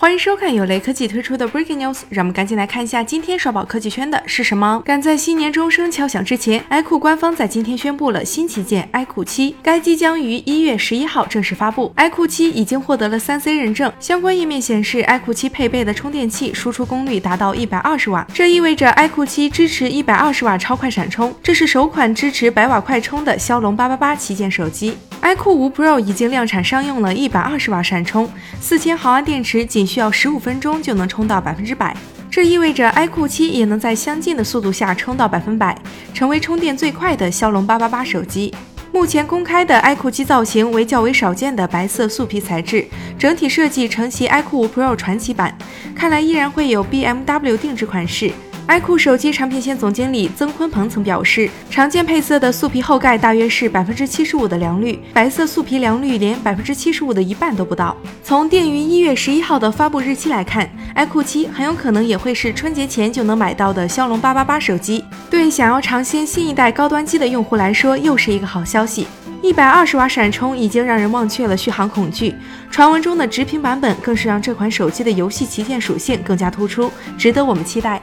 欢迎收看由雷科技推出的 Breaking News，让我们赶紧来看一下今天刷爆科技圈的是什么。赶在新年钟声敲响之前，iQOO 官方在今天宣布了新旗舰 iQOO 七，该机将于一月十一号正式发布。iQOO 七已经获得了三 C 认证，相关页面显示，iQOO 七配备的充电器输出功率达到一百二十瓦，这意味着 iQOO 七支持一百二十瓦超快闪充，这是首款支持百瓦快充的骁龙八八八旗舰手机。iQOO 五 Pro 已经量产商用了一百二十瓦闪充，四千毫安电池仅需要十五分钟就能充到百分之百，这意味着 iQOO 七也能在相近的速度下充到百分百，成为充电最快的骁龙八八八手机。目前公开的 iQOO 七造型为较为少见的白色素皮材质，整体设计承袭 iQOO 五 Pro 传奇版，看来依然会有 BMW 定制款式。iQOO 手机产品线总经理曾坤鹏曾表示，常见配色的素皮后盖大约是百分之七十五的良率，白色素皮良率连百分之七十五的一半都不到。从定于一月十一号的发布日期来看，iQOO 七很有可能也会是春节前就能买到的骁龙八八八手机。对想要尝鲜新一代高端机的用户来说，又是一个好消息。一百二十瓦闪充已经让人忘却了续航恐惧，传闻中的直屏版本更是让这款手机的游戏旗舰属性更加突出，值得我们期待。